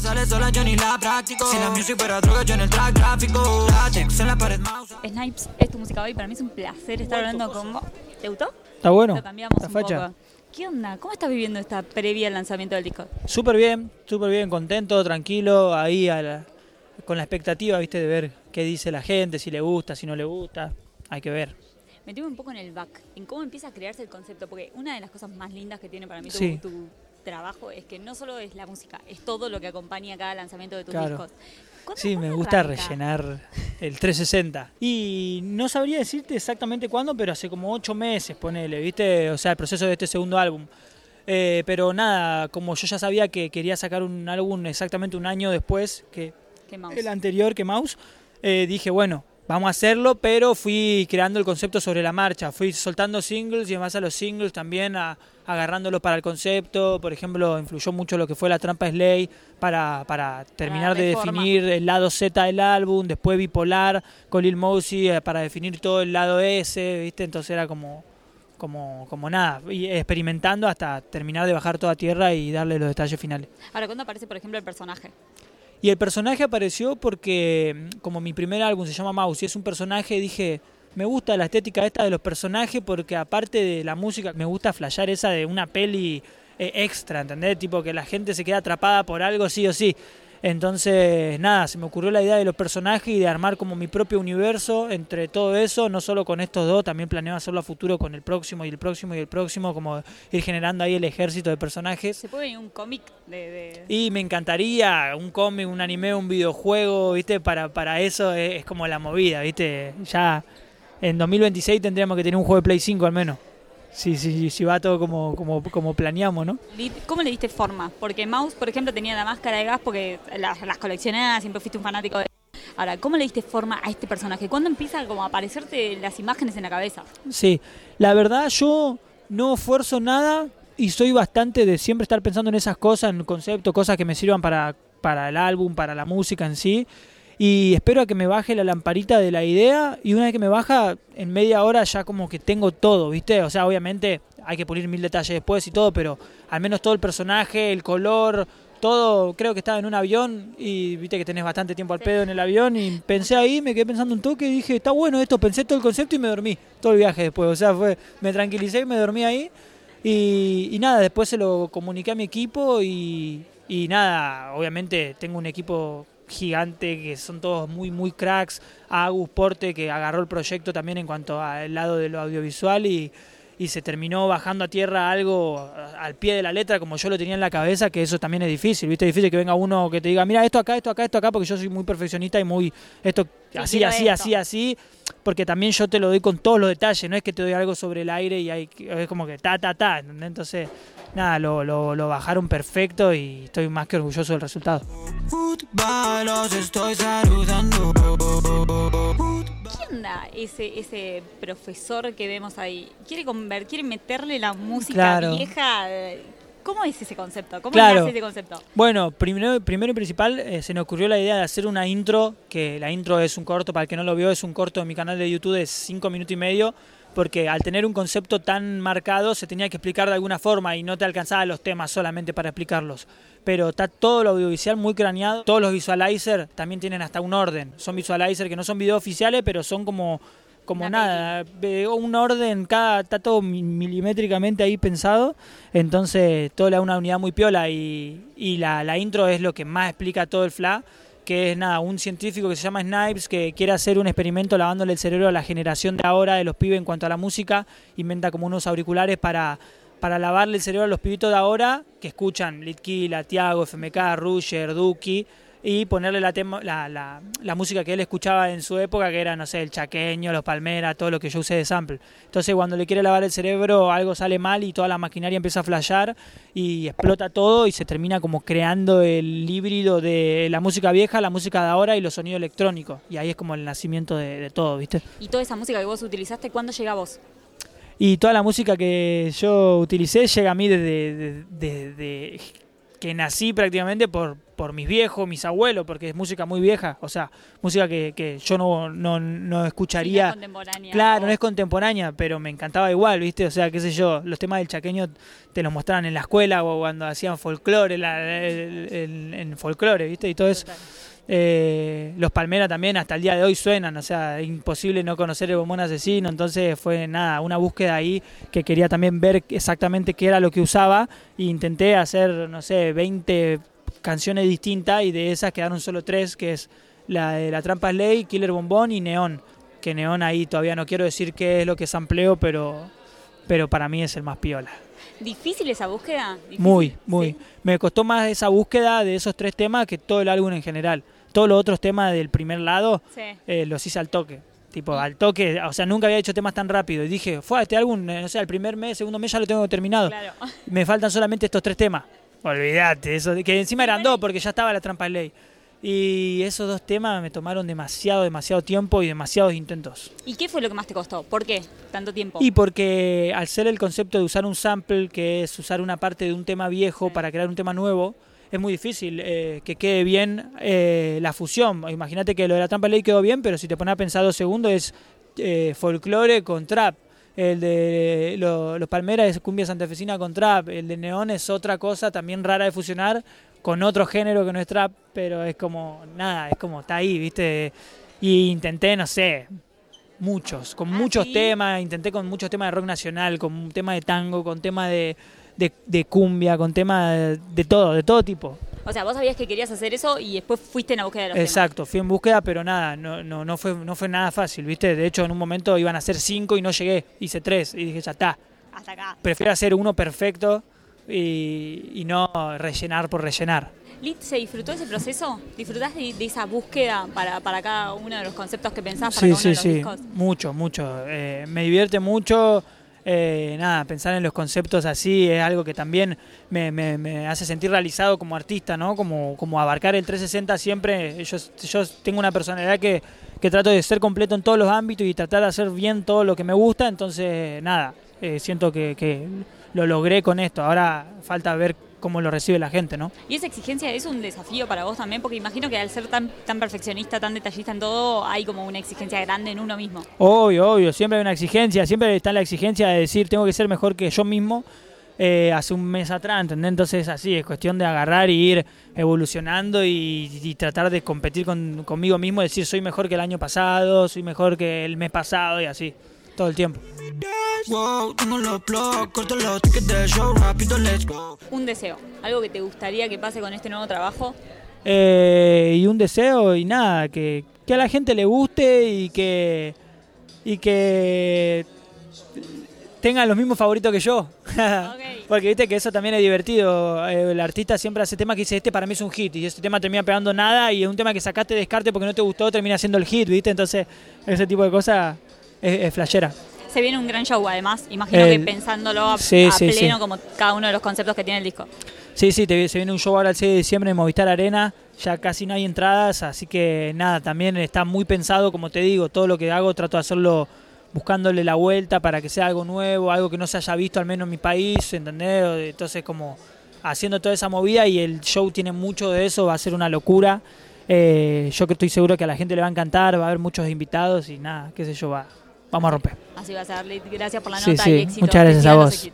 sale sola, yo ni la practico. Si la music para droga, yo en el track gráfico. Látex en la pared mouse. Snipes es tu música hoy. Para mí es un placer estar hablando con vos. ¿Te gustó? Está bueno. Lo cambiamos La un facha. poco. ¿Qué onda? ¿Cómo estás viviendo esta previa al lanzamiento del disco? Súper bien, súper bien, contento, tranquilo, ahí a la- con la expectativa, viste, de ver qué dice la gente, si le gusta, si no le gusta. Hay que ver. Meteme un poco en el back, en cómo empieza a crearse el concepto, porque una de las cosas más lindas que tiene para mí tu, Sí. tu trabajo es que no solo es la música, es todo lo que acompaña cada lanzamiento de tus Claro. discos. ¿Cuándo- Sí, me gusta arranca? rellenar el 360. Y no sabría decirte exactamente cuándo, pero hace como ocho meses, ponele, ¿viste? O sea, el proceso de este segundo álbum. Eh, pero nada, como yo ya sabía que quería sacar un álbum exactamente un año después que el anterior, que Mouse, eh, dije, bueno, vamos a hacerlo, pero fui creando el concepto sobre la marcha. Fui soltando singles y en base a los singles también a- agarrándolos para el concepto. Por ejemplo, influyó mucho lo que fue la trampa Slay para, para terminar de darle forma. definir el lado Z del álbum. Después Bipolar con Lil Mosey eh, para definir todo el lado S, ¿viste? Entonces era como, como, como nada, y experimentando hasta terminar de bajar toda tierra y darle los detalles finales. Ahora, ¿cuándo aparece, por ejemplo, el personaje? Y el personaje apareció porque, mm, como mi primer álbum se llama Mouse y es un personaje, dije, me gusta la estética esta de los personajes porque aparte de la música, me gusta flashear esa de una peli eh, extra, ¿entendés? Tipo que la gente se queda atrapada por algo sí o sí. Entonces, nada, se me ocurrió la idea de los personajes y de armar como mi propio universo entre todo eso, no solo con estos dos, también planeo hacerlo a futuro con el próximo y el próximo y el próximo, como ir generando ahí el ejército de personajes. ¿Se puede venir un cómic de, de- Y me encantaría un cómic, un anime, un videojuego, ¿viste? Para, para eso es, es como la movida, ¿viste? Ya en 2026 tendríamos que tener un juego de Play 5 al menos. Si, si, si va todo como, como, como planeamos, ¿no? ¿Cómo le diste forma? Porque Mouse, por ejemplo, tenía la máscara de gas porque las, las coleccionás, siempre fuiste un fanático de... Ahora, ¿cómo le diste forma a este personaje? ¿Cuándo empieza como a aparecerte las imágenes en la cabeza? Sí, la verdad yo no esfuerzo nada y soy bastante de siempre estar pensando en esas cosas, en conceptos, cosas que me sirvan para, para el álbum, para la música en sí. Y espero a que me baje la lamparita de la idea y una vez que me baja, en media hora ya como que tengo todo, ¿viste? O sea, obviamente hay que pulir mil detalles después y todo, pero al menos todo el personaje, el color, todo, creo que estaba en un avión y viste que tenés bastante tiempo al pedo en el avión y pensé ahí, me quedé pensando un toque y dije, está bueno esto, pensé todo el concepto y me dormí, todo el viaje después, o sea, fue, me tranquilicé y me dormí ahí y, y nada, después se lo comuniqué a mi equipo y, y nada, obviamente tengo un equipo gigante que son todos muy muy cracks, a Agus Porte que agarró el proyecto también en cuanto al lado de lo audiovisual y, y se terminó bajando a tierra algo al pie de la letra como yo lo tenía en la cabeza, que eso también es difícil, ¿viste? Es difícil que venga uno que te diga, mira, esto acá, esto acá, esto acá, porque yo soy muy perfeccionista y muy, esto Sí, así, así, esto. así, así, porque también yo te lo doy con todos los detalles, no es que te doy algo sobre el aire y hay, que- es como que ta, ta, ta, ¿entendés? Entonces, nada, lo, lo, lo bajaron perfecto y estoy más que orgulloso del resultado. ¿Qué onda ese, ese profesor que vemos ahí? ¿Quiere convertir, quiere meterle la música Claro. vieja? ¿Cómo es ese concepto? ¿Cómo Claro. nace ese concepto? Bueno, primero, primero y principal, eh, se nos ocurrió la idea de hacer una intro, que la intro es un corto, para el que no lo vio, es un corto de mi canal de YouTube de 5 minutos y medio, porque al tener un concepto tan marcado se tenía que explicar de alguna forma y no te alcanzaba los temas solamente para explicarlos. Pero está todo lo audiovisual muy craneado, todos los visualizers también tienen hasta un orden, son visualizers que no son videos oficiales, pero son como como Una nada, eh, un orden, cada, está todo mi- milimétricamente ahí pensado, entonces todo le da una unidad muy piola y, y la, la intro es lo que más explica todo el FLA, que es nada, un científico que se llama Snipes que quiere hacer un experimento lavándole el cerebro a la generación de ahora de los pibes en cuanto a la música, inventa como unos auriculares para, para lavarle el cerebro a los pibitos de ahora que escuchan Litkill, Tiago, FMK, Rusher, Duki y ponerle la, tema- la, la, la música que él escuchaba en su época, que era, no sé, el chaqueño, los palmeras, todo lo que yo usé de sample. Entonces, cuando le quiere lavar el cerebro, algo sale mal y toda la maquinaria empieza a flashear y explota todo y se termina como creando el híbrido de la música vieja, la música de ahora y los sonidos electrónicos. Y ahí es como el nacimiento de, de todo, ¿viste? Y toda esa música que vos utilizaste, ¿cuándo llega a vos? Y toda la música que yo utilicé llega a mí desde, desde- desde que nací prácticamente por, por mis viejos, mis abuelos, porque es música muy vieja, o sea, música que, que yo no, no, no Sí, no escucharía. es contemporánea. Claro, no es contemporánea, pero me encantaba igual, ¿viste? O sea, qué sé yo, los temas del chaqueño te los mostraban en la escuela o cuando hacían folclore, la- el- el- en folclore, ¿viste? Y todo eso. Total. Eh, los Palmera también hasta el día de hoy suenan, o sea, imposible no conocer el bombón asesino, entonces fue nada, una búsqueda ahí que quería también ver exactamente qué era lo que usaba e intenté hacer, no sé, 20 canciones distintas y de esas quedaron solo tres, que es la de La Trampa Ley, Killer Bombón y Neón, que Neón ahí todavía no quiero decir qué es lo que sampleo, pero, pero para mí es el más piola. ¿Difícil esa búsqueda? ¿Difícil? Muy, muy. Sí. Me costó más esa búsqueda de esos tres temas que todo el álbum en general. Todos los otros temas del primer lado Sí. eh, los hice al toque. Tipo, al toque, o sea, nunca había hecho temas tan rápido. Y dije, fue este álbum, eh, no sé, el primer mes, segundo mes ya lo tengo terminado. Claro. Me faltan solamente estos tres temas. Olvídate, eso, que encima eran dos porque ya estaba la trampa de ley. Y esos dos temas me tomaron demasiado, demasiado tiempo y demasiados intentos. ¿Y qué fue lo que más te costó? ¿Por qué tanto tiempo? Y porque al ser el concepto de usar un sample, que es usar una parte de un tema viejo Sí. para crear un tema nuevo, es muy difícil eh, que quede bien eh, la fusión. Imagínate que lo de la trampa ley quedó bien, pero si te pones a pensar dos segundos es eh, folclore con trap. El de lo- los Palmeras es cumbia santafesina con trap. El de Neón es otra cosa también rara de fusionar con otro género que no es trap, pero es como, nada, es como, está ahí, ¿viste? Y intenté, no sé, muchos, con Ah, muchos ¿sí? temas, intenté con muchos temas de rock nacional, con un tema de tango, con temas de, de, de cumbia, con temas de, de todo, de todo tipo. O sea, vos sabías que querías hacer eso y después fuiste en la búsqueda de los Exacto, fui en búsqueda, pero nada, no, no, no, fue, no fue nada fácil, ¿viste? De hecho, en un momento iban a ser cinco y no llegué, hice tres y dije, ya está. Hasta acá. prefiero hacer uno perfecto y, y no rellenar por rellenar. Lit, ¿se disfrutó ese proceso? ¿Disfrutás de, de esa búsqueda para, para cada uno de los conceptos que pensás para Sí, cada uno sí, de los sí, discos? mucho, mucho. Eh, me divierte mucho. Eh, nada, pensar en los conceptos así es algo que también me, hace sentir realizado como artista, ¿no? Como, como abarcar el 360 siempre. Yo, yo tengo una personalidad que, que trato de ser completo en todos los ámbitos y tratar de hacer bien todo lo que me gusta. Entonces, nada, eh, siento que lo logré con esto. Ahora falta ver cómo lo recibe la gente, ¿no? Y esa exigencia es un desafío para vos también, porque imagino que al ser tan, tan perfeccionista, tan detallista en todo, hay como una exigencia grande en uno mismo. Obvio, obvio, siempre hay una exigencia, siempre está la exigencia de decir tengo que ser mejor que yo mismo eh, hace un mes atrás, ¿entendés? Entonces así, es cuestión de agarrar y ir evolucionando y, y tratar de competir con, conmigo mismo, decir soy mejor que el año pasado, soy mejor que el mes pasado y así, todo el tiempo. Un deseo, algo que te gustaría que pase con este nuevo trabajo. Eh, y un deseo y nada, que, que a la gente le guste y que, y que tengan los mismos favoritos que yo. Porque viste que eso también es divertido. Eh, El artista siempre hace temas que dice, este para mí es un hit, y ese tema termina pegando nada, y es un tema que sacaste de descarte porque no te gustó, termina siendo el hit, ¿viste? Entonces, ese tipo de cosas es, flashera. Se viene un gran show además, imagino El- que pensándolo a, Sí, a sí, pleno sí. como cada uno de los conceptos que tiene el disco. Sí, sí, te- se viene un show ahora el 6 de diciembre en Movistar Arena, ya casi no hay entradas, así que nada, también está muy pensado, como te digo, todo lo que hago trato de hacerlo buscándole la vuelta para que sea algo nuevo, algo que no se haya visto al menos en mi país, ¿entendés? Entonces como haciendo toda esa movida y el show tiene mucho de eso, va a ser una locura. Eh, yo que estoy seguro que a la gente le va a encantar, va a haber muchos invitados y nada, qué sé yo, va, vamos a romper. Así va a ser. Gracias por la Sí, nota sí, y éxito. muchas gracias a vos.